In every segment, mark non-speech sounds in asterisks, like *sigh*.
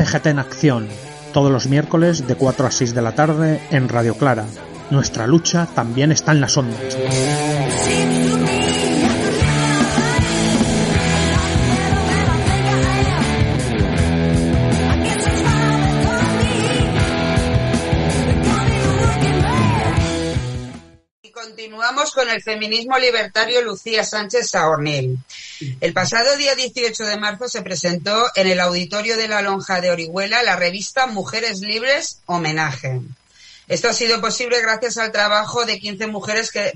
CGT en acción, todos los miércoles de 4 a 6 de la tarde en Radio Clara. Nuestra lucha también está en las ondas. Continuamos con el feminismo libertario Lucía Sánchez Saornil. El pasado día 18 de marzo se presentó en el auditorio de la Lonja de Orihuela la revista Mujeres Libres Homenaje. Esto ha sido posible gracias al trabajo de 15 mujeres que,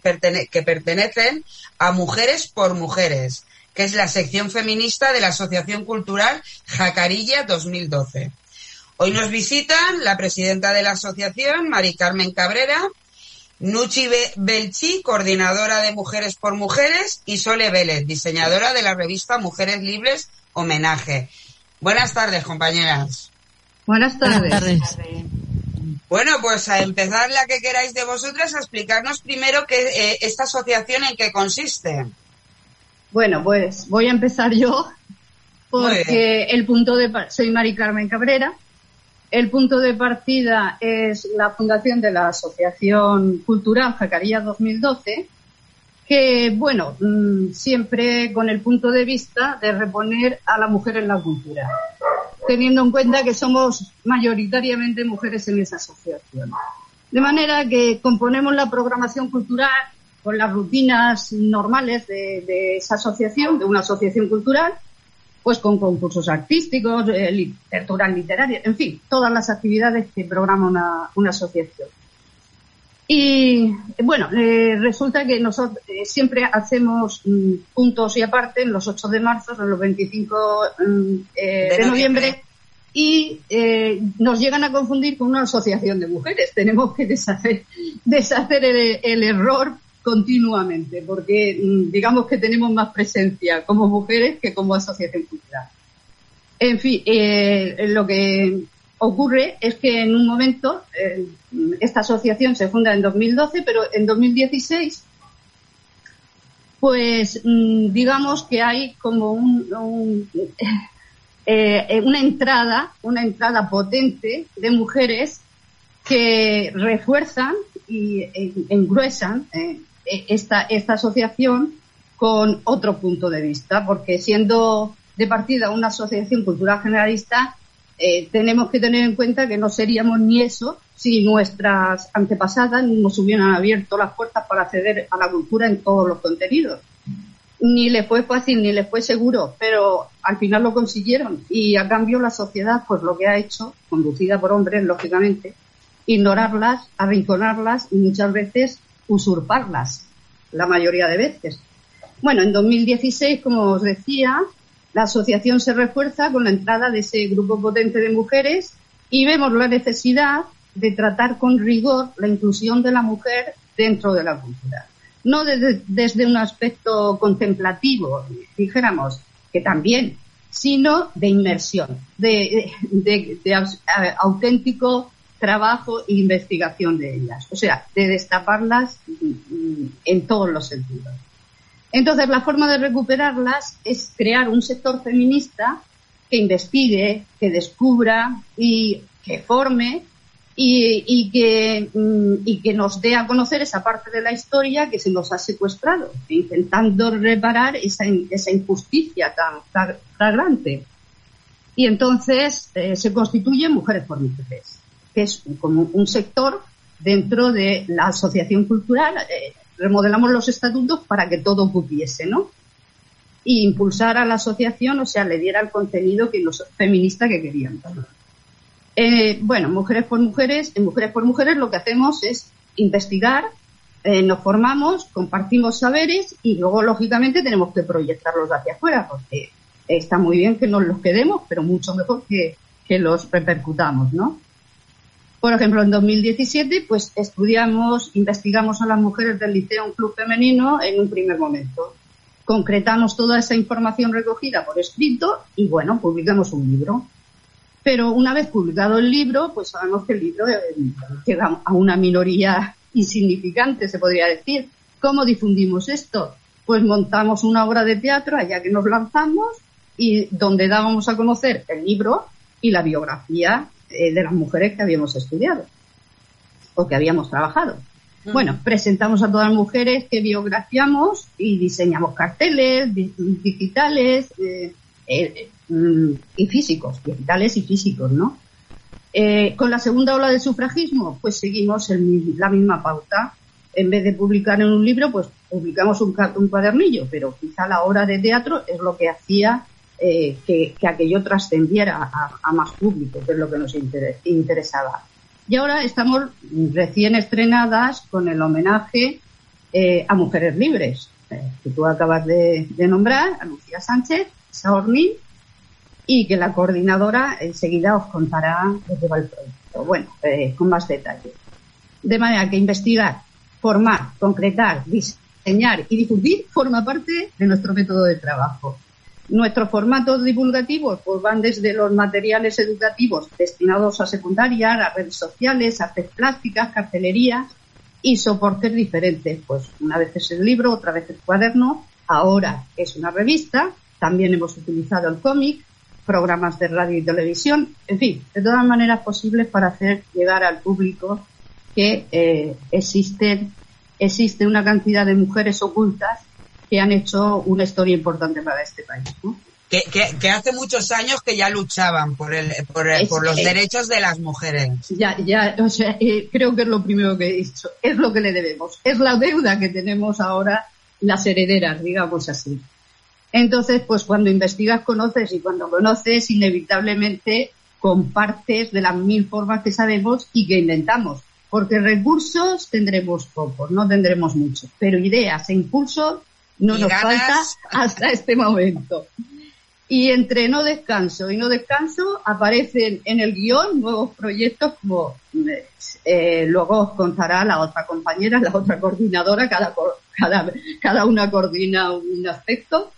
pertenecen a Mujeres por Mujeres, que es la sección feminista de la Asociación Cultural Jacarilla 2012. Hoy nos visitan la presidenta de la asociación, Mari Carmen Cabrera, Nuchi Belchi, coordinadora de Mujeres por Mujeres, y Sole Vélez, diseñadora de la revista Mujeres Libres Homenaje. Buenas tardes, compañeras. Buenas tardes. Bueno, pues a empezar la que queráis de vosotras, a explicarnos primero que, eh, esta asociación en qué consiste. Bueno, pues voy a empezar yo, porque el punto de... Soy Mari Carmen Cabrera, el punto de partida es la fundación de la Asociación Cultural Jacarilla 2012, que, bueno, mm, siempre con el punto de vista de reponer a la mujer en la cultura, teniendo en cuenta que somos mayoritariamente mujeres en esa asociación. De manera que componemos la programación cultural con las rutinas normales de, de esa asociación, de una asociación cultural, pues con concursos artísticos, eh, literatura literaria, en fin, todas las actividades que programa una, asociación. Y bueno, eh, resulta que nosotros eh, siempre hacemos mm, puntos y aparte en los 8 de marzo, en los 25 mm, de, noviembre, y nos llegan a confundir con una asociación de mujeres. *laughs* Tenemos que deshacer, deshacer el error continuamente, porque mm, digamos que tenemos más presencia como mujeres que como asociación cultural. En fin, eh, lo que ocurre es que en un momento eh, esta asociación se funda en 2012, pero en 2016 pues mm, digamos que hay como un, *laughs* eh, una entrada, una entrada potente de mujeres que refuerzan y engruesan esta, esta asociación con otro punto de vista, porque siendo de partida una asociación cultural generalista, eh, tenemos que tener en cuenta que no seríamos ni eso si nuestras antepasadas nos hubieran abierto las puertas para acceder a la cultura en todos los contenidos. Ni les fue fácil ni les fue seguro, pero al final lo consiguieron y a cambio la sociedad pues lo que ha hecho, conducida por hombres lógicamente, ignorarlas, arrinconarlas y muchas veces usurparlas, la mayoría de veces. Bueno, en 2016, como os decía, la asociación se refuerza con la entrada de ese grupo potente de mujeres y vemos la necesidad de tratar con rigor la inclusión de la mujer dentro de la cultura. No desde, un aspecto contemplativo, dijéramos, que también, sino de inmersión, de, de auténtico trabajo e investigación de ellas, o sea, de destaparlas en todos los sentidos. Entonces, la forma de recuperarlas es crear un sector feminista que investigue, que descubra y que forme y, que, mm, y que nos dé a conocer esa parte de la historia que se nos ha secuestrado, intentando reparar esa, injusticia tan flagrante. Y entonces eh, se constituyen mujeres por mujeres que es como un sector dentro de la asociación cultural. Eh, remodelamos los estatutos para que todo cupiese, ¿no? Y impulsar a la asociación, o sea, le diera el contenido que los feministas que querían. Eh, bueno, Mujeres por Mujeres, en Mujeres por Mujeres lo que hacemos es investigar, eh, nos formamos, compartimos saberes y luego, lógicamente, tenemos que proyectarlos hacia afuera, porque está muy bien que nos los quedemos, pero mucho mejor que, que los repercutamos, ¿no? Por ejemplo, en 2017, pues estudiamos, investigamos a las mujeres del Liceo un club femenino en un primer momento. Concretamos toda esa información recogida por escrito y, bueno, publicamos un libro. Pero una vez publicado el libro, pues sabemos que el libro eh, queda a una minoría *laughs* insignificante, se podría decir. ¿Cómo difundimos esto? Pues montamos una obra de teatro allá que nos lanzamos y donde dábamos a conocer el libro y la biografía eh, de las mujeres que habíamos estudiado o que habíamos trabajado. Bueno, presentamos a todas las mujeres que biografiamos y diseñamos carteles digitales eh, eh, mm, y físicos, digitales y físicos, ¿no? con la segunda ola del sufragismo, pues seguimos la misma pauta. En vez de publicar en un libro, pues publicamos un, un cuadernillo, pero quizá la hora de teatro es lo que hacía eh, que, aquello trascendiera a, más público, que es lo que nos interesaba. Y ahora estamos recién estrenadas con el homenaje eh, a Mujeres Libres, eh, que tú acabas de, nombrar, a Lucía Sánchez, Saornín, y que la coordinadora enseguida os contará de qué va el proyecto. Bueno, con más detalle. De manera que investigar, formar, concretar, diseñar y difundir forma parte de nuestro método de trabajo. Nuestros formatos divulgativos pues, van desde los materiales educativos destinados a secundaria, a redes sociales, artes plásticas, cartelería y soportes diferentes. Pues una vez es el libro, otra vez el cuaderno, ahora es una revista, también hemos utilizado el cómic, programas de radio y televisión, en fin, de todas maneras posibles para hacer llegar al público que eh, existen, existe una cantidad de mujeres ocultas que han hecho una historia importante para este país. Que, hace muchos años que ya luchaban por, el, por, los derechos de las mujeres. Ya, ya, o sea, eh, creo que es lo primero que he dicho. Es lo que le debemos. Es la deuda que tenemos ahora las herederas, digamos así. Entonces, pues cuando investigas conoces y cuando conoces inevitablemente compartes de las mil formas que sabemos y que inventamos. Porque recursos tendremos pocos, no tendremos muchos, pero ideas e impulsos no nos falta *laughs* hasta este momento. Y entre no descanso y no descanso aparecen en el guion nuevos proyectos como eh, luego os contará la otra compañera, la otra coordinadora, cada, cada, cada una coordina un aspecto,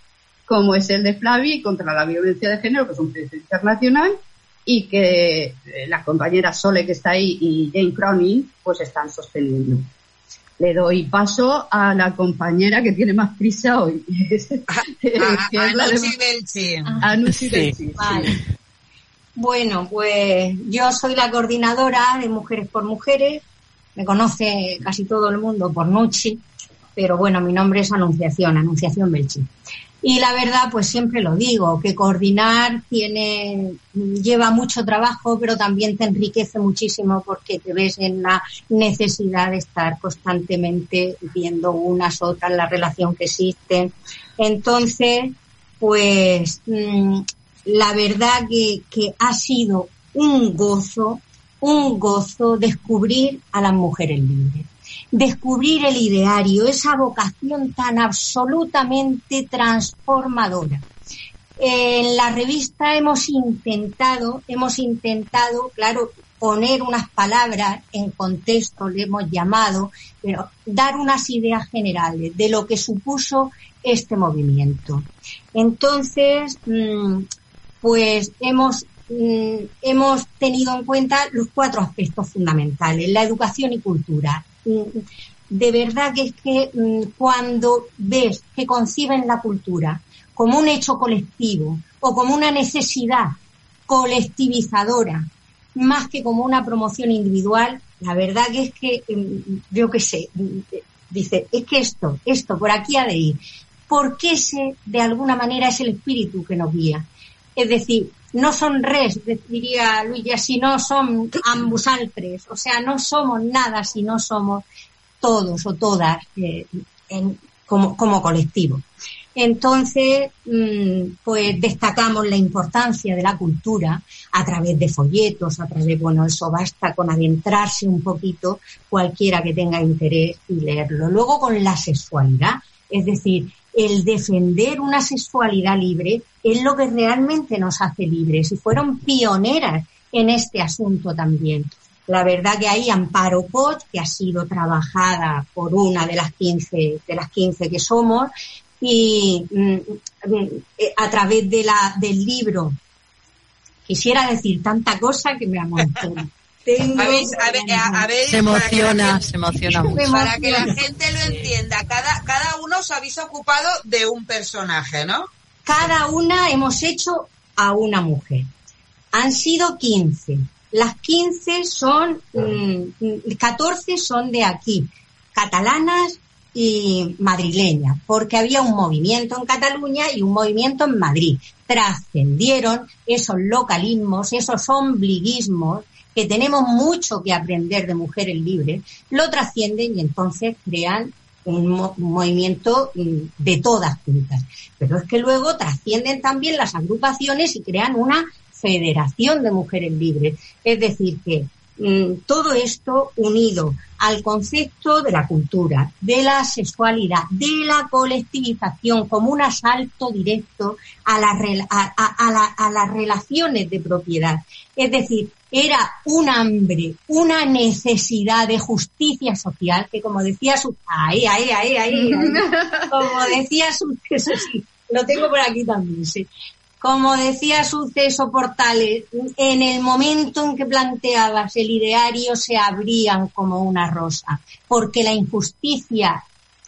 como es el de Flavi contra la violencia de género, que es un proyecto internacional, y que eh, las compañeras Sole que está ahí y Jane Cronin pues están sosteniendo le doy paso a la compañera que tiene más prisa hoy. *laughs* *laughs* a, Bueno, pues yo soy la coordinadora de Mujeres por Mujeres. Me conoce casi todo el mundo por Nuchi, pero bueno, mi nombre es Anunciación, Anunciación Belchi. Y la verdad, pues siempre lo digo, que coordinar tiene, lleva mucho trabajo, pero también te enriquece muchísimo porque te ves en la necesidad de estar constantemente viendo unas otras, la relación que existe. Entonces, pues mm, la verdad que, que ha sido un gozo, un gozo descubrir a las mujeres libres descubrir el ideario, esa vocación tan absolutamente transformadora. En la revista hemos intentado, hemos intentado, claro, poner unas palabras en contexto, le hemos llamado, pero dar unas ideas generales de lo que supuso este movimiento. Entonces, mm, pues hemos, mm, hemos tenido en cuenta los cuatro aspectos fundamentales, la educación y cultura, de verdad que es que mm, cuando ves que conciben la cultura como un hecho colectivo o como una necesidad colectivizadora, más que como una promoción individual, la verdad que es que, mm, yo qué sé, mm, dice, es que esto, esto, por aquí ha de ir. Porque ese, de alguna manera, es el espíritu que nos guía. Es decir, no son res, diría Luis, si no son ambusaltres, o sea, no somos nada si no somos todos o todas eh, como, colectivo. Entonces, mm, pues destacamos la importancia de la cultura a través de folletos, a través, bueno, eso basta con adentrarse un poquito cualquiera que tenga interés y leerlo. Luego con la sexualidad, es decir, el defender una sexualidad libre es lo que realmente nos hace libres y fueron pioneras en este asunto también. La verdad que hay Amparo Pot, que ha sido trabajada por una de las 15, de las 15 que somos, y mm, a través de la, del libro quisiera decir tanta cosa que me amontona. *laughs* se emociona, se emociona mucho. Para que la gente lo entienda, cada, cada uno os habéis ocupado de un personaje, ¿no? Cada una hemos hecho a una mujer. Han sido 15. Las 15 son, 14 mm, son de aquí, catalanas y madrileñas, porque había un movimiento en Cataluña y un movimiento en Madrid. Trascendieron esos localismos, esos ombliguismos que tenemos mucho que aprender de mujeres libres, lo trascienden y entonces crean un, movimiento mm, de todas juntas. Pero es que luego trascienden también las agrupaciones y crean una federación de mujeres libres. Es decir, que Mm, todo esto unido al concepto de la cultura, de la sexualidad, de la colectivización como un asalto directo a, a, las relaciones de propiedad. Es decir, era un hambre, una necesidad de justicia social que como decía su... Ahí, ahí, ahí, ahí, *laughs* como decía su... Sí, lo tengo por aquí también, sí. Como decía Suceso Portales, en el momento en que planteabas el ideario se abrían como una rosa, porque la injusticia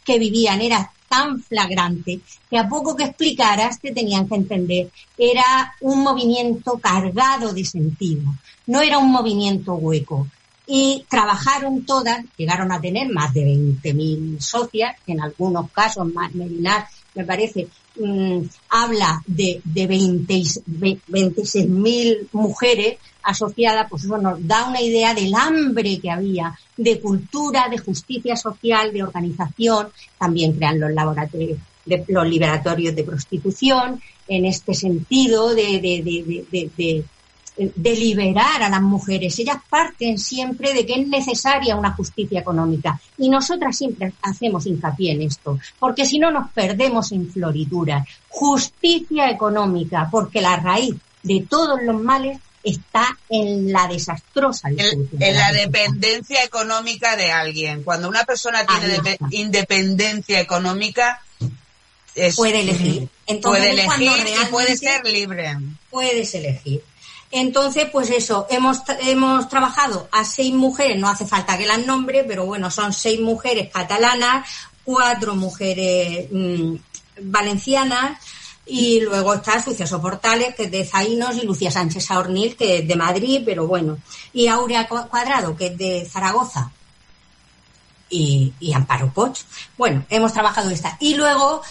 que vivían era tan flagrante que a poco que explicaras te tenían que entender. Era un movimiento cargado de sentido, no era un movimiento hueco. Y trabajaron todas, llegaron a tener más de 20.000 socias, en algunos casos más, Merinar me parece Mm, habla de, de 26.000 mujeres asociadas, pues nos da una idea del hambre que había de cultura, de justicia social, de organización. También crean los laboratorios, de, los liberatorios de prostitución, en este sentido de, liberar a las mujeres. Ellas parten siempre de que es necesaria una justicia económica. Y nosotras siempre hacemos hincapié en esto, porque si no nos perdemos en floriduras. Justicia económica, porque la raíz de todos los males está en la desastrosa en, la dependencia económica de alguien. Cuando una persona tiene independencia económica, puede elegir. Entonces, puede elegir y puede ser libre. Puedes elegir. Entonces, pues eso, hemos, hemos trabajado a seis mujeres, no hace falta que las nombre, pero bueno, son seis mujeres catalanas, cuatro mujeres mm, valencianas, y luego está Suceso Portales, que es de Zainos, y Lucía Sánchez Saornil, que es de Madrid, pero bueno. Y Aurea Cuadrado, que es de Zaragoza. Y, y Amparo Poch. Bueno, hemos trabajado esta. Y luego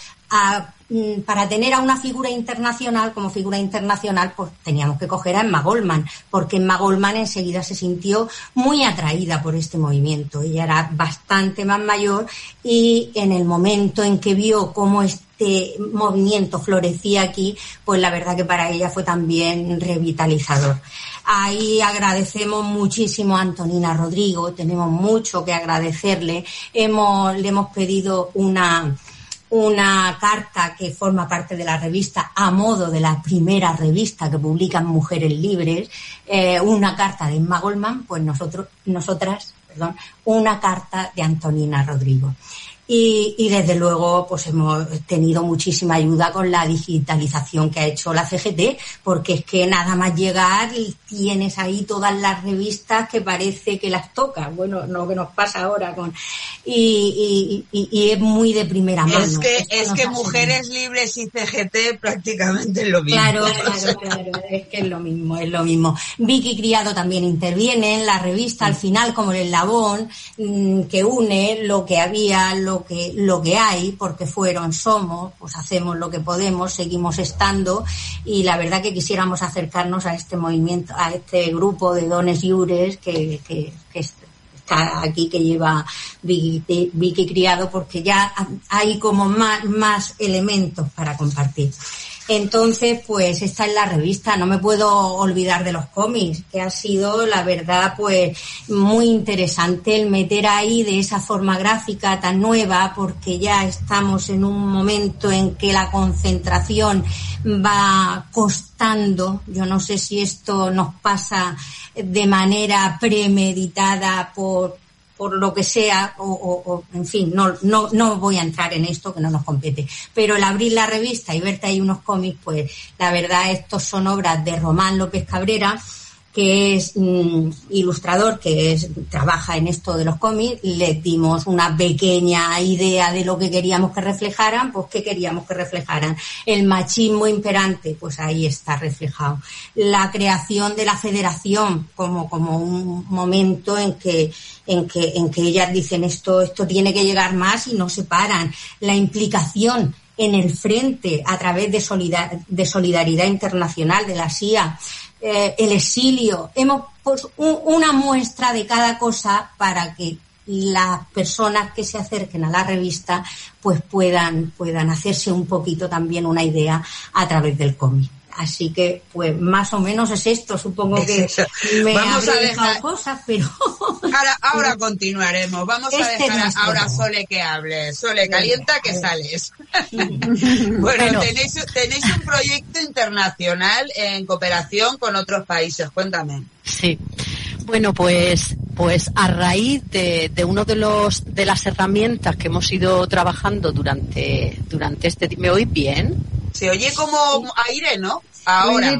Mm, para tener a una figura internacional como figura internacional, pues teníamos que coger a Emma Goldman, porque Emma Goldman enseguida se sintió muy atraída por este movimiento. Ella era bastante más mayor y en el momento en que vio cómo este movimiento florecía aquí, pues la verdad que para ella fue también revitalizador. Ahí agradecemos muchísimo a Antonina Rodrigo, tenemos mucho que agradecerle. Hemos, le hemos pedido una, una carta que forma parte de la revista a modo de la primera revista que publican Mujeres Libres, eh, una carta de Emma Goldman, pues nosotros, nosotras, perdón, una carta de Antonina Rodrigo. Y, y, desde luego pues hemos tenido muchísima ayuda con la digitalización que ha hecho la CGT porque es que nada más llegar tienes ahí todas las revistas que parece que las tocas. Bueno lo que nos pasa ahora con y, y, y es muy de primera mano. Es que es que mujeres libres y CGT prácticamente es lo mismo. Claro *laughs* claro claro es que es lo mismo es lo mismo. Vicky Criado también interviene en la revista al final como el eslabón mm, que une lo que había lo que, lo que hay, porque fueron, somos, pues hacemos lo que podemos, seguimos estando y la verdad que quisiéramos acercarnos a este movimiento, a este grupo de dones yures que está aquí, que lleva Vicky, Vicky Criado, porque ya hay como más, más elementos para compartir. Entonces, pues esta es la revista, no me puedo olvidar de los cómics, que ha sido, la verdad, pues muy interesante el meter ahí de esa forma gráfica tan nueva, porque ya estamos en un momento en que la concentración va costando. Yo no sé si esto nos pasa de manera premeditada por por lo que sea, o, o, en fin, no, no, no voy a entrar en esto que no nos compete. Pero el abrir la revista y verte ahí unos cómics, pues la verdad, estos son obras de Román López Cabrera, que es ilustrador, que es, trabaja en esto de los cómics, le dimos una pequeña idea de lo que queríamos que reflejaran, pues qué queríamos que reflejaran. El machismo imperante, pues ahí está reflejado. La creación de la federación como, como un momento en que, en que, en que ellas dicen esto, esto tiene que llegar más y no se paran. La implicación en el frente a través de, de solidaridad internacional de la CIA, eh, el exilio. Hemos puesto una muestra de cada cosa para que las personas que se acerquen a la revista pues puedan, puedan hacerse un poquito también una idea a través del cómic. Así que, pues, más o menos es esto. Supongo que me Vamos a dejar cosas, pero. *laughs* Ahora, ahora continuaremos. Vamos a este dejar ahora Sole que hable. Sole, calienta que sales. *laughs* bueno, Tenéis, tenéis un proyecto internacional en cooperación con otros países. Cuéntame. Sí. Bueno, pues, pues a raíz de, de uno de los de las herramientas que hemos ido trabajando durante durante este, ¿me oís bien? Se oye como aire, ¿no? Ahora.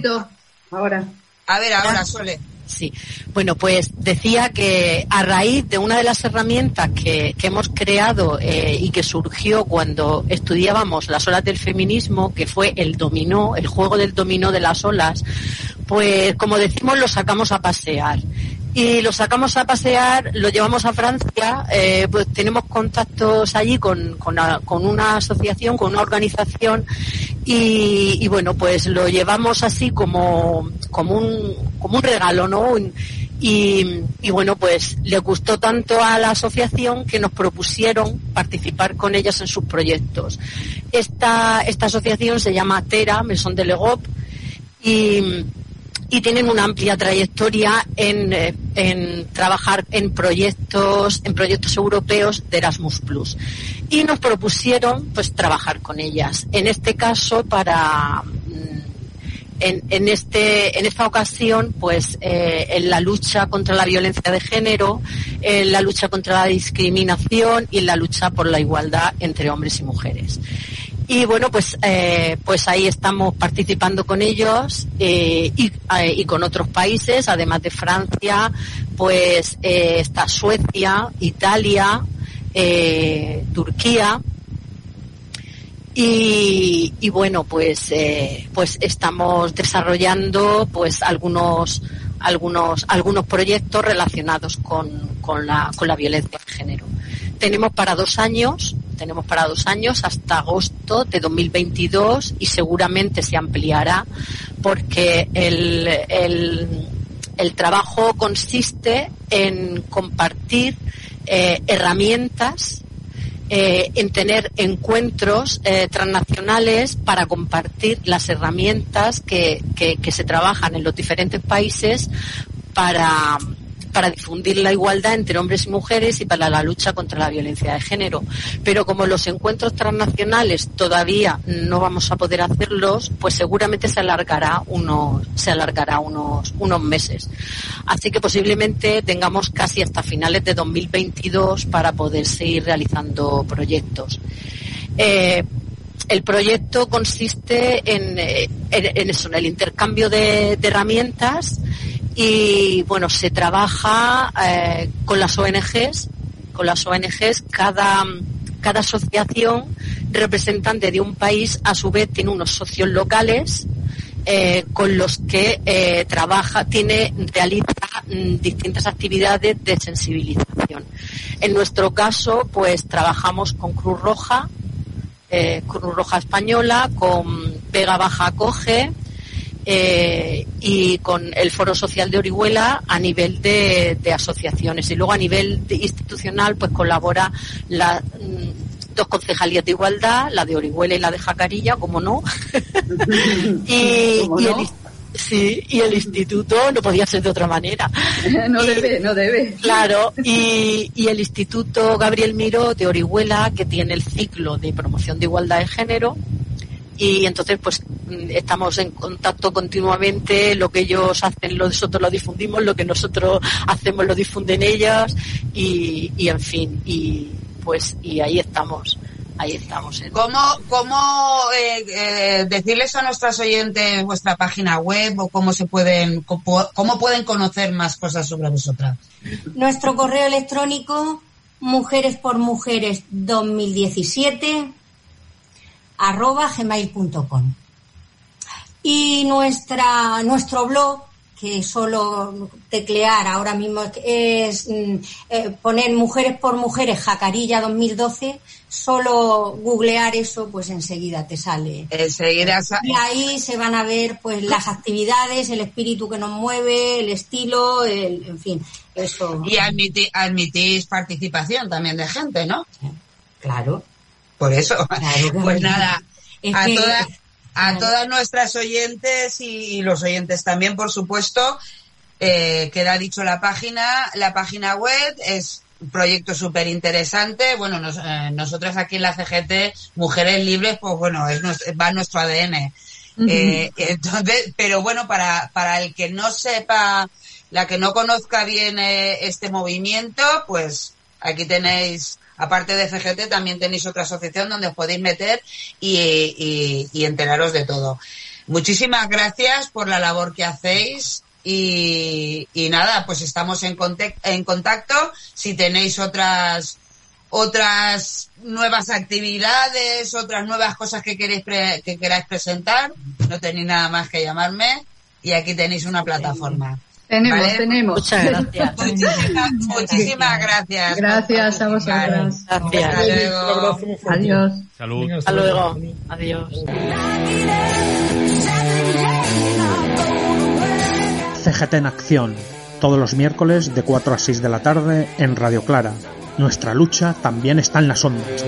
Ahora. A ver, ahora, Sole. Sí, bueno, pues decía que a raíz de una de las herramientas que, que hemos creado eh, y que surgió cuando estudiábamos las olas del feminismo, que fue el dominó, el juego del dominó de las olas, pues como decimos lo sacamos a pasear y lo sacamos a pasear, lo llevamos a Francia, eh, pues tenemos contactos allí con, con, una asociación, con una organización y, bueno, pues lo llevamos así como, como, un, como un regalo, ¿no? Y, bueno, pues le gustó tanto a la asociación que nos propusieron participar con ellas en sus proyectos. Esta, esta asociación se llama TERA, Maison de Legop, y y tienen una amplia trayectoria en, eh, en, trabajar en proyectos en proyectos europeos de Erasmus y nos propusieron pues trabajar con ellas. En este caso para mm, en, en este en esta ocasión pues eh, en la lucha contra la violencia de género en la lucha contra la discriminación y en la lucha por la igualdad entre hombres y mujeres. Y bueno, pues, eh, pues ahí estamos participando con ellos eh, y, eh, y, con otros países, además de Francia, pues está Suecia, Italia, eh, Turquía. Y, bueno, pues, pues estamos desarrollando pues algunos algunos algunos proyectos relacionados con, con, la, con la violencia de género. Tenemos para dos años tenemos para dos años hasta agosto de 2022 y seguramente se ampliará porque el, el, trabajo consiste en compartir eh, herramientas eh, en tener encuentros eh, transnacionales para compartir las herramientas que, que, se trabajan en los diferentes países para, para difundir la igualdad entre hombres y mujeres y para la lucha contra la violencia de género. Pero como los encuentros transnacionales todavía no vamos a poder hacerlos, pues seguramente se alargará unos, se alargará unos, unos meses. Así que posiblemente tengamos casi hasta finales de 2022 para poder seguir realizando proyectos. Eh, el proyecto consiste en, eh, en, eso, en el intercambio de herramientas y bueno, se trabaja eh, con las ONGs, con las ONGs cada, cada asociación representante de un país a su vez tiene unos socios locales eh, con los que eh, trabaja, tiene, realiza mm, distintas actividades de sensibilización. En nuestro caso, pues trabajamos con Cruz Roja, Cruz Roja Española, con Vega Baja Coge, eh, y con el Foro Social de Orihuela a nivel de, asociaciones. Y luego a nivel institucional, pues colabora las mm, dos concejalías de igualdad, la de Orihuela y la de Jacarilla, como no. *laughs* y, El, sí, y el instituto no podía ser de otra manera. *laughs* no debe, no debe. Claro, y, y el Instituto Gabriel Miró de Orihuela, que tiene el ciclo de promoción de igualdad de género, y entonces pues estamos en contacto continuamente, lo que ellos hacen nosotros lo difundimos, lo que nosotros hacemos lo difunden ellas y, y en fin, y pues y ahí estamos ahí estamos. ¿Cómo, cómo eh, eh, decirles a nuestras oyentes vuestra página web o cómo se pueden, cómo, pueden conocer más cosas sobre vosotras? Nuestro correo electrónico mujeres por mujeres 2017 arroba gmail.com y nuestra nuestro blog que solo teclear ahora mismo es mm, eh, poner mujeres por mujeres Jacarilla 2012, solo googlear eso, pues enseguida te sale. Enseguida Y ahí se van a ver pues las actividades, el espíritu que nos mueve, el estilo, el, en fin, eso. Y admitís participación también de gente, ¿no? Claro. Por eso. *laughs* pues nada, a todas a todas nuestras oyentes y, los oyentes también, por supuesto, eh, queda dicho la página, la página web es un proyecto súper interesante. Bueno, nos, eh, nosotras aquí en la CGT, Mujeres Libres, pues bueno, es va nuestro ADN. eh, *laughs* entonces, pero bueno, para, para el que no sepa, la que no conozca bien eh, este movimiento, pues aquí tenéis aparte de FGT, también tenéis otra asociación donde os podéis meter y, enteraros de todo. Muchísimas gracias por la labor que hacéis y, nada, pues estamos en, en contacto. Si tenéis otras otras nuevas actividades, otras nuevas cosas que queréis que queráis presentar, no tenéis nada más que llamarme y aquí tenéis una plataforma. Tenemos, tenemos. Muchas gracias. *laughs* muchísimas, gracias. Gracias a vosotras. Gracias. Hasta luego. Adiós. Salud. Hasta luego. Adiós. CGT en acción. Todos los miércoles de 4 a 6 de la tarde en Radio Clara. Nuestra lucha también está en las ondas.